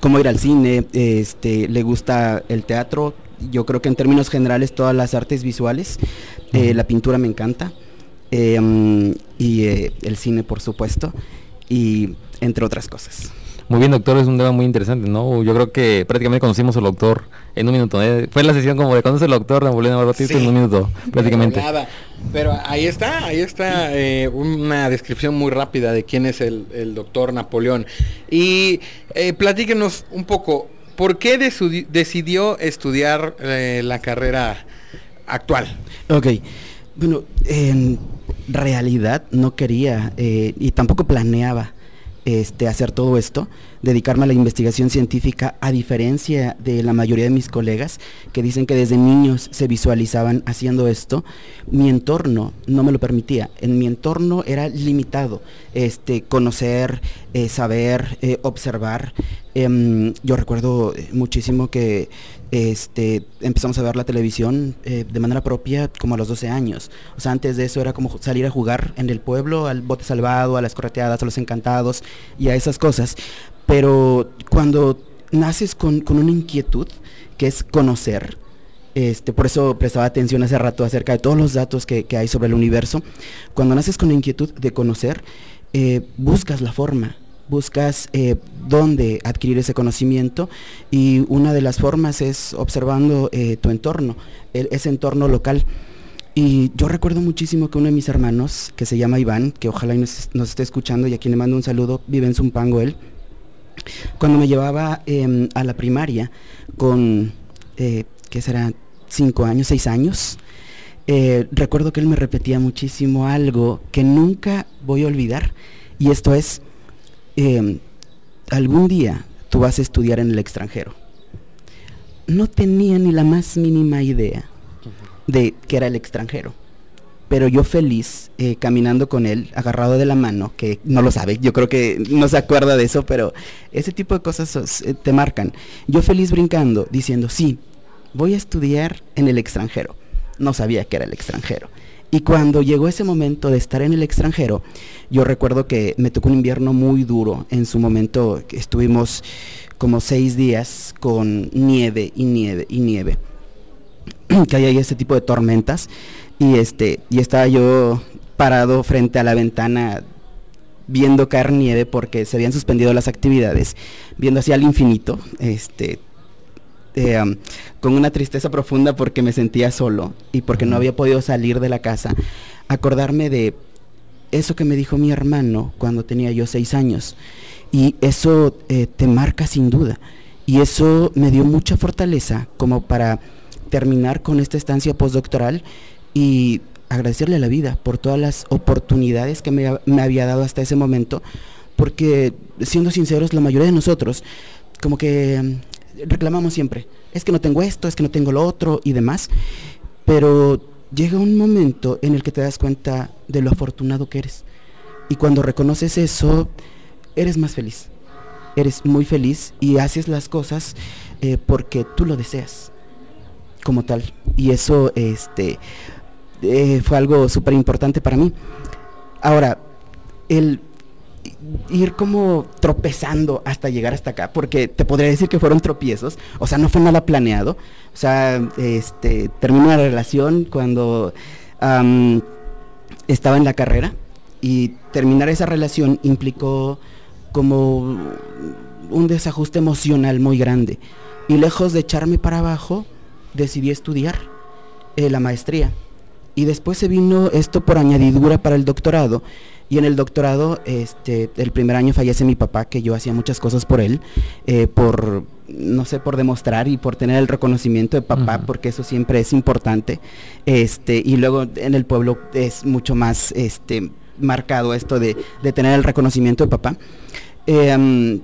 como ir al cine, este, le gusta el teatro, yo creo que en términos generales todas las artes visuales, eh, la pintura me encanta, eh, y eh, el cine por supuesto, y entre otras cosas. Muy bien, doctor, es un tema muy interesante, ¿no? Yo creo que prácticamente conocimos al doctor en un minuto. ¿eh? Fue la sesión como de conoce al doctor Napoleón Barbatito en un minuto, prácticamente. Nada. Pero ahí está, ahí está eh, una descripción muy rápida de quién es el, el doctor Napoleón. Y eh, platíquenos un poco, ¿por qué decidió estudiar eh, la carrera actual? Ok, bueno, en realidad no quería eh, y tampoco planeaba este, hacer todo esto, dedicarme a la investigación científica, a diferencia de la mayoría de mis colegas que dicen que desde niños se visualizaban haciendo esto, mi entorno no me lo permitía. En mi entorno era limitado, este, conocer, eh, saber, eh, observar. Em, yo recuerdo muchísimo que este, empezamos a ver la televisión eh, de manera propia como a los 12 años. O sea, antes de eso era como salir a jugar en el pueblo, al bote salvado, a las correteadas, a los encantados y a esas cosas. Pero cuando naces con, con una inquietud, que es conocer, este, por eso prestaba atención hace rato acerca de todos los datos que, que hay sobre el universo. Cuando naces con la inquietud de conocer, eh, buscas la forma, buscas eh, dónde adquirir ese conocimiento y una de las formas es observando eh, tu entorno, el- ese entorno local. Y yo recuerdo muchísimo que uno de mis hermanos, que se llama Iván, que ojalá nos, esté escuchando y a quien le mando un saludo, vive en Zumpango él, cuando me llevaba em, a la primaria con, eh, ¿qué será? Cinco años, seis años, recuerdo que él me repetía muchísimo algo que nunca voy a olvidar. Y esto es, em, algún día tú vas a estudiar en el extranjero. No tenía ni la más mínima idea de que era el extranjero. Pero yo feliz, eh, caminando con él, agarrado de la mano, que no lo sabe, yo creo que no se acuerda de eso, pero ese tipo de cosas os- eh, te marcan. Yo feliz brincando, diciendo, sí, voy a estudiar en el extranjero. No sabía que era el extranjero. Y cuando llegó ese momento de estar en el extranjero, yo recuerdo que me tocó un invierno muy duro. En su momento estuvimos como seis días con nieve y nieve y nieve. que hay ese tipo de tormentas. Y este, y estaba yo parado frente a la ventana viendo caer nieve porque se habían suspendido las actividades, viendo hacia el infinito, este, eh, con una tristeza profunda porque me sentía solo y porque no había podido salir de la casa, acordarme de eso que me dijo mi hermano cuando tenía yo seis años. Y eso eh, te marca sin duda. Y eso me dio mucha fortaleza como para terminar con esta estancia postdoctoral y agradecerle a la vida por todas las oportunidades que me, me había dado hasta ese momento, porque siendo sinceros, la mayoría de nosotros como que reclamamos siempre, es que no tengo esto, es que no tengo lo otro y demás, pero llega un momento en el que te das cuenta de lo afortunado que eres. Y cuando reconoces eso, eres más feliz. Eres muy feliz y haces las cosas eh, porque tú lo deseas como tal. Y eso este, eh, fue algo súper importante para mí. Ahora, el ir como tropezando hasta llegar hasta acá, porque te podría decir que fueron tropiezos, o sea, no fue nada planeado, o sea, este, terminé una relación cuando estaba en la carrera y terminar esa relación implicó como un desajuste emocional muy grande y lejos de echarme para abajo, decidí estudiar eh, la maestría. Y después se vino esto por añadidura para el doctorado. Y en el doctorado, este, el primer año fallece mi papá, que yo hacía muchas cosas por él, eh, por, no sé, por demostrar y por tener el reconocimiento de papá, porque eso siempre es importante. Este, y luego en el pueblo es mucho más este, marcado esto de, de tener el reconocimiento de papá. Eh, mm,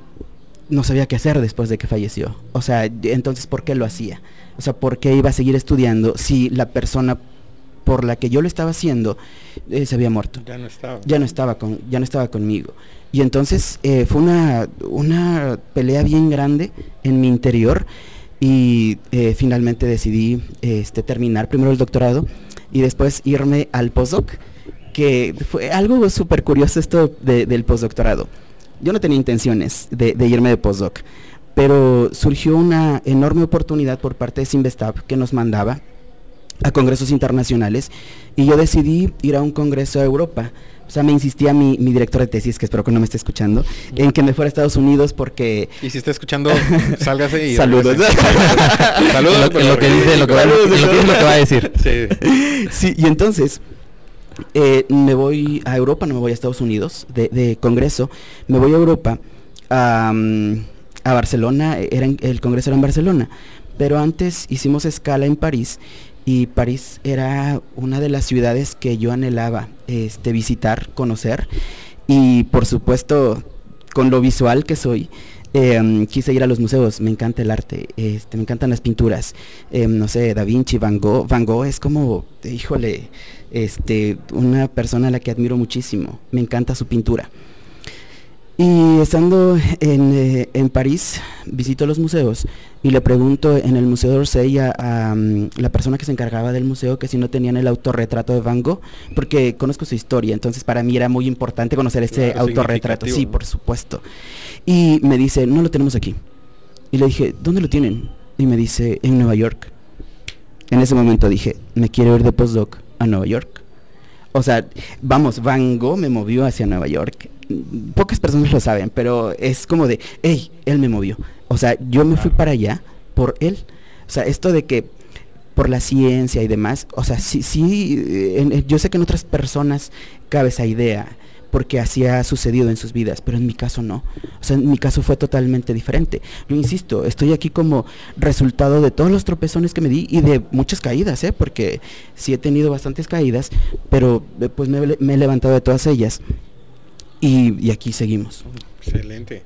no sabía qué hacer después de que falleció. O sea, entonces, ¿por qué lo hacía? O sea, ¿por qué iba a seguir estudiando si la persona por la que yo lo estaba haciendo eh, se había muerto? Ya no estaba. ya no estaba con ya no estaba conmigo y entonces eh, fue una una pelea bien grande en mi interior y eh, finalmente decidí este terminar primero el doctorado y después irme al postdoc que fue algo súper curioso esto de- del postdoctorado yo no tenía intenciones de, de irme de postdoc pero surgió una enorme oportunidad por parte de Simvestab que nos mandaba a congresos internacionales y yo decidí ir a un congreso a Europa. O sea, me insistía mi, mi director de tesis, que espero que no me esté escuchando, en que me fuera a Estados Unidos porque... Y si está escuchando, sálgase y Saludos. Saludos. En lo, que dice, lo que va, en lo que dice lo que va a decir. Sí. Sí, y entonces eh, me voy a Europa, no me voy a Estados Unidos de, de congreso, me voy a Europa, a, a Barcelona, era en- el congreso era en Barcelona, pero antes hicimos escala en París y París era una de las ciudades que yo anhelaba este, visitar, conocer y por supuesto con lo visual que soy. mm, quise ir a los museos, me encanta el arte, este, me encantan las pinturas, eh, no sé, Da Vinci, Van Gogh, Van Gogh es como, híjole, este, una persona a la que admiro muchísimo, me encanta su pintura. Y estando en, eh, en París, visito los museos y le pregunto en el Museo d'Orsay a, a, mm, la persona que se encargaba del museo que si no tenían el autorretrato de Van Gogh, porque conozco su historia, entonces para mí era muy importante conocer ese Claro, autorretrato. Sí, ¿no? por supuesto. Y me dice, no lo tenemos aquí. Y le dije, ¿dónde lo tienen? Y me dice, en Nueva York. En ese momento dije, me quiero ir de postdoc a Nueva York. O sea, vamos, Van Gogh me movió hacia Nueva York. Pocas personas lo saben, pero es como de, hey, él me movió. O sea, yo me fui para allá por él. O sea, esto de que por la ciencia y demás, o sea, sí, sí, eh, en- en- yo sé que en otras personas cabe esa idea, porque así ha sucedido en sus vidas, pero en mi caso no. O sea, en mi caso fue totalmente diferente. Yo insisto, estoy aquí como resultado de todos los tropezones que me di y de muchas caídas, ¿eh? porque sí he tenido bastantes caídas, pero eh, pues me, me he levantado de todas ellas y, y aquí seguimos. Excelente.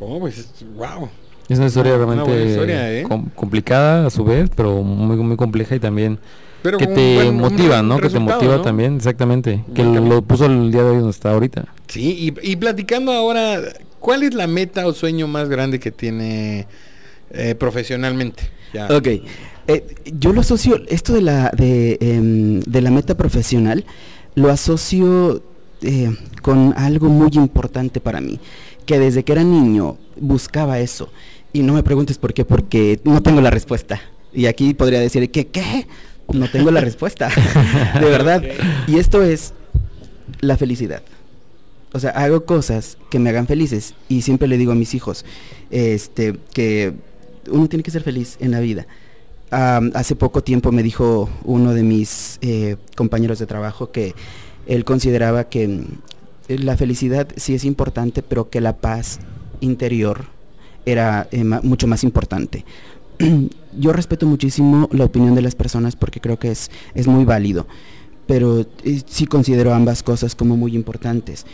Oh, pues, wow. Es una historia realmente historia, ¿eh? com- complicada a su vez, pero muy, muy compleja y también Pero que te buen- motiva, ¿no? Que te motiva ¿no? también, exactamente. Que lo, puso el día de hoy donde está ahorita. Sí, y, y platicando ahora, ¿cuál es la meta o sueño más grande que tiene eh, profesionalmente? Ya. Ok, eh, yo lo asocio, esto de la, de, em, de la meta profesional, lo asocio eh, con algo muy importante para mí, que desde que era niño buscaba eso. Y no me preguntes por qué, porque no tengo la respuesta. Y aquí podría decir que, ¿qué? No tengo la respuesta, de verdad. Y esto es la felicidad. O sea, hago cosas que me hagan felices y siempre le digo a mis hijos este, que uno tiene que ser feliz en la vida. Hace poco tiempo me dijo uno de mis eh, compañeros de trabajo que él consideraba que mm, la felicidad sí es importante, pero que la paz interior era eh, mucho más importante. Yo respeto muchísimo la opinión de las personas porque creo que es, es muy válido, pero eh, sí considero ambas cosas como muy importantes.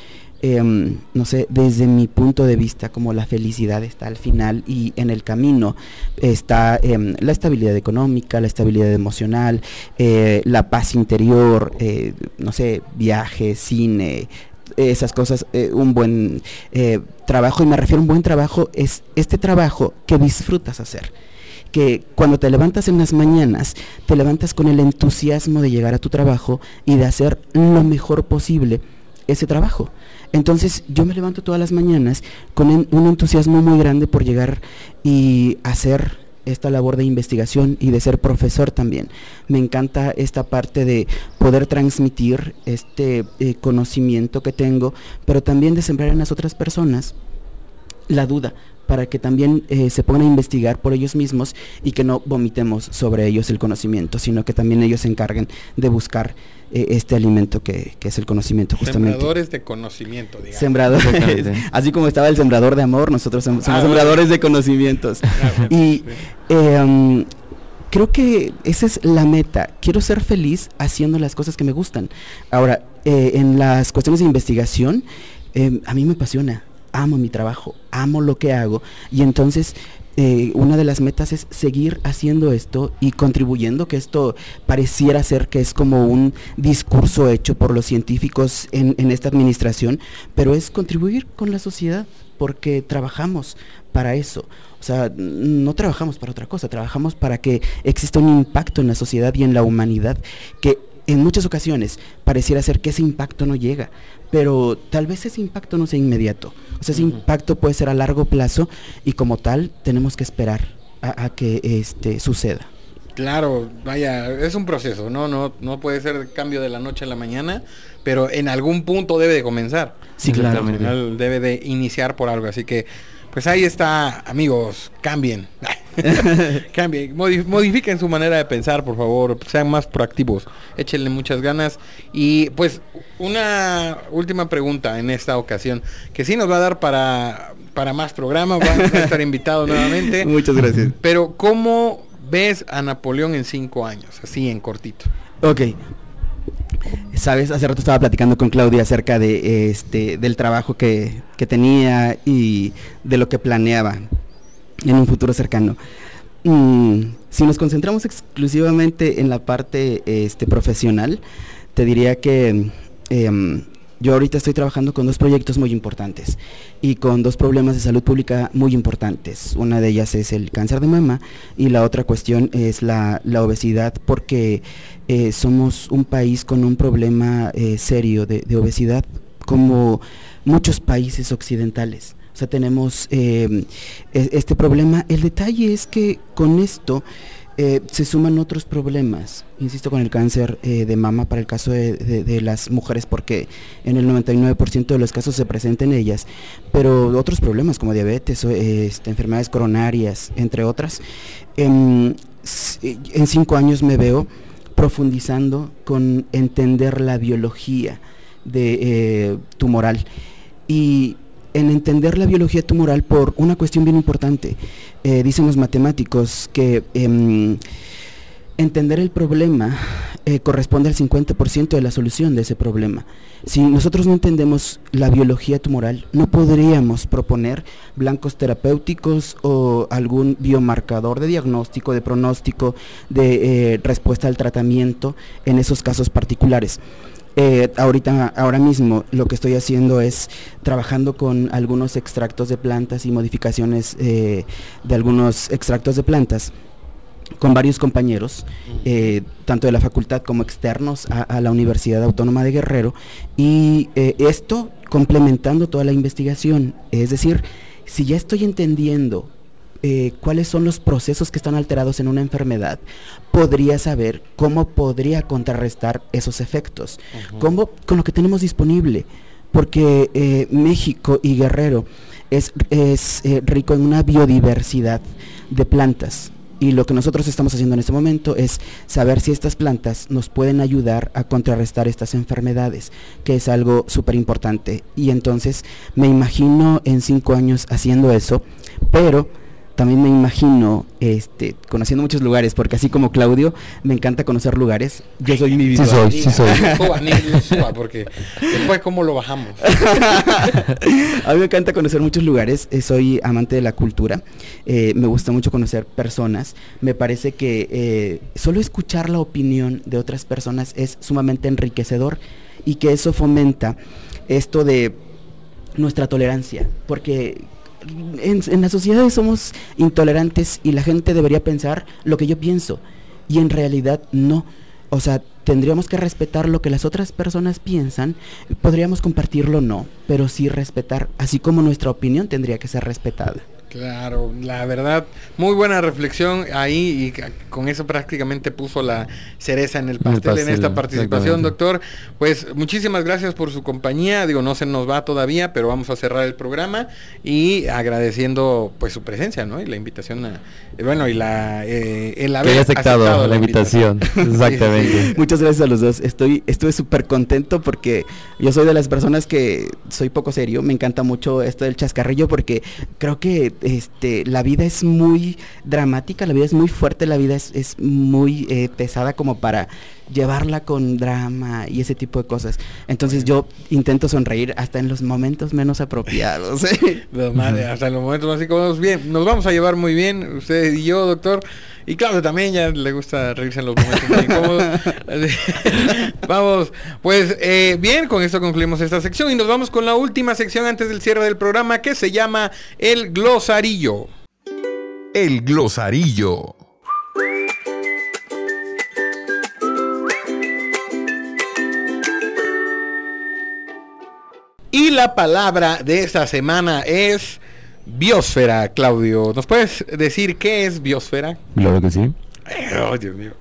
Em, no sé, desde mi punto de vista, como la felicidad está al final y en el camino está em, la estabilidad económica, la estabilidad emocional, eh, la paz interior, eh, no sé, viaje, cine, esas cosas, eh, un buen trabajo, y me refiero a un buen trabajo, es este trabajo que disfrutas hacer que cuando te levantas en las mañanas, te levantas con el entusiasmo de llegar a tu trabajo y de hacer lo mejor posible ese trabajo. Entonces yo me levanto todas las mañanas con un entusiasmo muy grande por llegar y hacer esta labor de investigación y de ser profesor también. Me encanta esta parte de poder transmitir este eh, conocimiento que tengo, pero también de sembrar en las otras personas la duda para que también eh, se pongan a investigar por ellos mismos y que no vomitemos sobre ellos el conocimiento, sino que también ellos se encarguen de buscar eh, este alimento que, que es el conocimiento justamente. Sembradores de conocimiento, digamos. Sembradores, así como estaba el sembrador de amor, nosotros somos, somos Ah, sembradores de conocimientos. Ah, Y sí. eh, um, creo que esa es la meta. Quiero ser feliz haciendo las cosas que me gustan. Ahora, eh, en las cuestiones de investigación, eh, a mí me apasiona. Amo mi trabajo, amo lo que hago. Y entonces, eh, una de las metas es seguir haciendo esto y contribuyendo, que esto pareciera ser que es como un discurso hecho por los científicos en, en esta administración, pero es contribuir con la sociedad, porque trabajamos para eso. O sea, no trabajamos para otra cosa, trabajamos para que exista un impacto en la sociedad y en la humanidad que en muchas ocasiones pareciera ser que ese impacto no llega, pero tal vez ese impacto no sea inmediato. O sea, ese impacto puede ser a largo plazo y como tal tenemos que esperar a, a que este suceda. Claro, vaya, es un proceso, ¿no? No, no puede ser cambio de la noche a la mañana, pero en algún punto debe de comenzar. Sí, claro. Al final debe de iniciar por algo, así que, pues ahí está, amigos, cambien. cambien, modi- modifiquen su manera de pensar, por favor, sean más proactivos, échenle muchas ganas. Y pues una última pregunta en esta ocasión, que sí nos va a dar para, para más programa, va a estar invitado nuevamente. Muchas gracias. Pero ¿cómo ves a Napoleón en cinco años? Así en cortito. Ok. Sabes, hace rato estaba platicando con Claudia acerca de este del trabajo que, que tenía y de lo que planeaba en un futuro cercano. Mm, si nos concentramos exclusivamente en la parte este, profesional, te diría que em, yo ahorita estoy trabajando con dos proyectos muy importantes y con dos problemas de salud pública muy importantes. Una de ellas es el cáncer de mama y la otra cuestión es la, obesidad porque eh, somos un país con un problema eh, serio de obesidad como muchos países occidentales. Sea, tenemos eh, e- este problema. El detalle es que con esto eh, se suman otros problemas, insisto, con el cáncer eh, de mama para el caso de, las mujeres, porque en el 99% de los casos se presenta en ellas, pero otros problemas como diabetes, este, enfermedades coronarias, entre otras. Em, en cinco años me veo profundizando con entender la biología de eh, tumoral y en entender la biología tumoral por una cuestión bien importante. Eh, dicen los matemáticos que em, entender el problema eh, corresponde al 50% de la solución de ese problema. Si nosotros no entendemos la biología tumoral, no podríamos proponer blancos terapéuticos o algún biomarcador de diagnóstico, de pronóstico, de eh, respuesta al tratamiento en esos casos particulares. Eh, ahorita, ahora mismo, lo que estoy haciendo es trabajando con algunos extractos de plantas y modificaciones eh, de algunos extractos de plantas con varios compañeros, eh, tanto de la facultad como externos a, la Universidad Autónoma de Guerrero, y eh, esto complementando toda la investigación. Es decir, si ya estoy entendiendo eh, cuáles son los procesos que están alterados en una enfermedad, podría saber cómo podría contrarrestar esos efectos, cómo con lo que tenemos disponible, porque eh, México y Guerrero es, es eh, rico en una biodiversidad de plantas. Y lo que nosotros estamos haciendo en este momento es saber si estas plantas nos pueden ayudar a contrarrestar estas enfermedades, que es algo súper importante. Y entonces me imagino en cinco años haciendo eso, pero también me imagino este, conociendo muchos lugares, porque así como Claudio, me encanta conocer lugares. Yo soy mi Sí soy, sí soy. Porque después cómo lo bajamos. a mí me encanta conocer muchos lugares, eh, soy amante de la cultura, eh, me gusta mucho conocer personas, me parece que eh, solo escuchar la opinión de otras personas es sumamente enriquecedor y que eso fomenta esto de nuestra tolerancia, porque en, en las sociedades somos intolerantes y la gente debería pensar lo que yo pienso y en realidad no. O sea, tendríamos que respetar lo que las otras personas piensan, podríamos compartirlo no, pero sí respetar, así como nuestra opinión tendría que ser respetada. Claro, la verdad, muy buena reflexión ahí y con eso prácticamente puso la cereza en el el pastel en esta participación, doctor. Pues muchísimas gracias por su compañía. Digo, no se nos va todavía, pero vamos a cerrar el programa y agradeciendo pues su presencia, ¿no? Y la invitación a, bueno, y la eh, el Que haber haya aceptado la invitación. Sí. Exactamente. Muchas gracias a los dos. Estoy, estuve súper contento porque yo soy de las personas que soy poco serio. Me encanta mucho esto del chascarrillo porque creo que este, la vida es muy dramática, la vida es muy fuerte, la vida es, es muy eh, pesada como para llevarla con drama y ese tipo de cosas. Entonces yo intento sonreír hasta en los momentos menos apropiados. Madre, hasta los momentos más incómodos. Bien, nos vamos a llevar muy bien, usted y yo, doctor. Y Claudio también ya le gusta reírse en los momentos más incómodos. Vamos, pues eh, bien, con esto concluimos esta sección y nos vamos con la última sección antes del cierre del programa que se llama El Glosarillo. El glosarillo. Y la palabra de esta semana es biosfera, Claudio. ¿Nos puedes decir qué es biosfera? Claro que sí. Oh, Dios mío.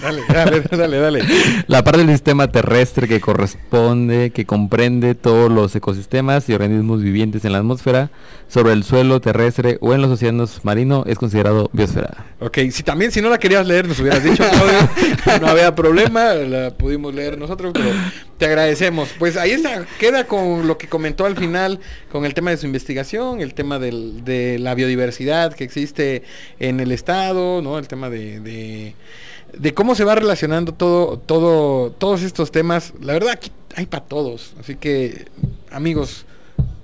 Dale, dale, dale, dale. La parte del sistema terrestre que corresponde, que comprende todos los ecosistemas y organismos vivientes en la atmósfera, sobre el suelo terrestre o en los océanos marinos es considerado biosfera. Ok, si también si no la querías leer nos hubieras dicho, Claudio, no había problema, la pudimos leer nosotros, pero te agradecemos. Pues ahí está, queda con lo que comentó al final, con el tema de su investigación, el tema del- de la biodiversidad que existe en el estado, ¿no? El tema de, de, de cómo se va relacionando todo, todo, todos estos temas. La verdad aquí hay para todos, así que amigos,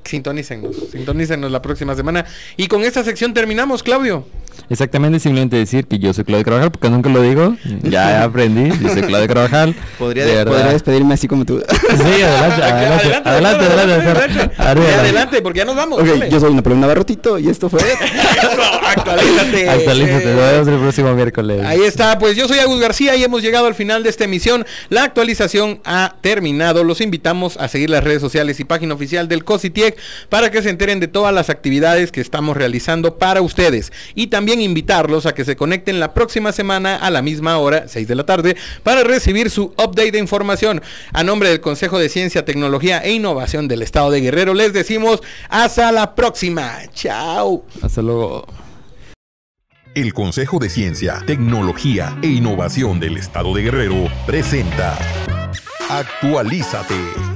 sintonícenos, sintonícenos la próxima semana. Y con esta sección terminamos, Claudio. Exactamente, simplemente decir que yo soy Claudio Carvajal, porque nunca lo digo. Ya aprendí, yo soy Claudio Carvajal. Podría, de podría despedirme así como tú. Sí, adelante, adelante, adelante, adelante, porque ya nos vamos. ok, yo soy Napoleón Navarrotito y esto fue... Actualízate. Actualízate, nos vemos el próximo miércoles. Ahí está, pues yo soy Agus García y hemos llegado al final de esta emisión. La actualización ha terminado. Los invitamos a seguir las redes sociales y página oficial del COSITIEC para que se enteren de todas las actividades que estamos realizando para ustedes. Y también invitarlos a que se conecten la próxima semana a la misma hora, 6 de la tarde, para recibir su update de información. A nombre del Consejo de Ciencia, Tecnología e Innovación del Estado de Guerrero, les decimos hasta la próxima. Chao. Hasta luego. El Consejo de Ciencia, Tecnología e Innovación del Estado de Guerrero presenta. Actualízate.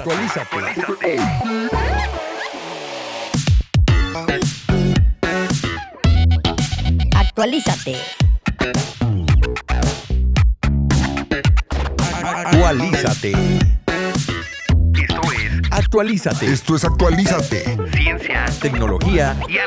Actualízate. Actualízate. Actualízate. Esto es Actualízate. Esto es Actualízate. ciencia Tecnología y.